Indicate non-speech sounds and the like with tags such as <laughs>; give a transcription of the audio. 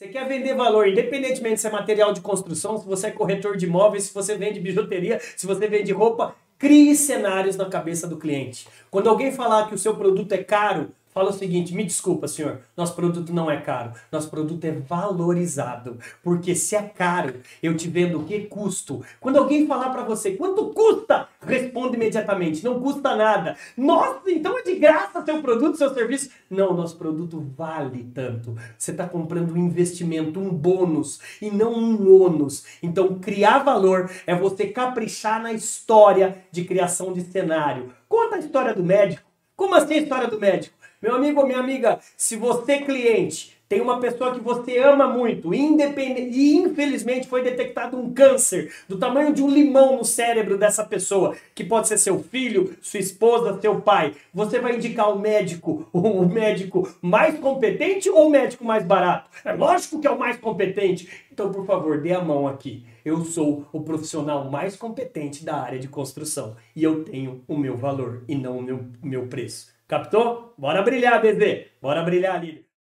Você quer vender valor, independentemente se é material de construção, se você é corretor de imóveis, se você vende bijuteria, se você vende roupa, crie cenários na cabeça do cliente. Quando alguém falar que o seu produto é caro, fala o seguinte: me desculpa, senhor, nosso produto não é caro, nosso produto é valorizado. Porque se é caro, eu te vendo o que custo. Quando alguém falar para você quanto custa, responde imediatamente: não custa nada. Nossa, então é de graça seu produto, seu serviço? Não, nosso produto vale tanto. Você está comprando um investimento, um bônus e não um ônus. Então, criar valor é você caprichar na história de criação de cenário. Conta a história do médico. Como assim a história do médico? Meu amigo ou minha amiga, se você cliente tem uma pessoa que você ama muito, independente, e infelizmente foi detectado um câncer do tamanho de um limão no cérebro dessa pessoa, que pode ser seu filho, sua esposa, seu pai, você vai indicar o médico, <laughs> o médico mais competente ou o médico mais barato? É lógico que é o mais competente. Então, por favor, dê a mão aqui. Eu sou o profissional mais competente da área de construção e eu tenho o meu valor e não o meu, meu preço. Captou? Bora brilhar, bebê! Bora brilhar, líder!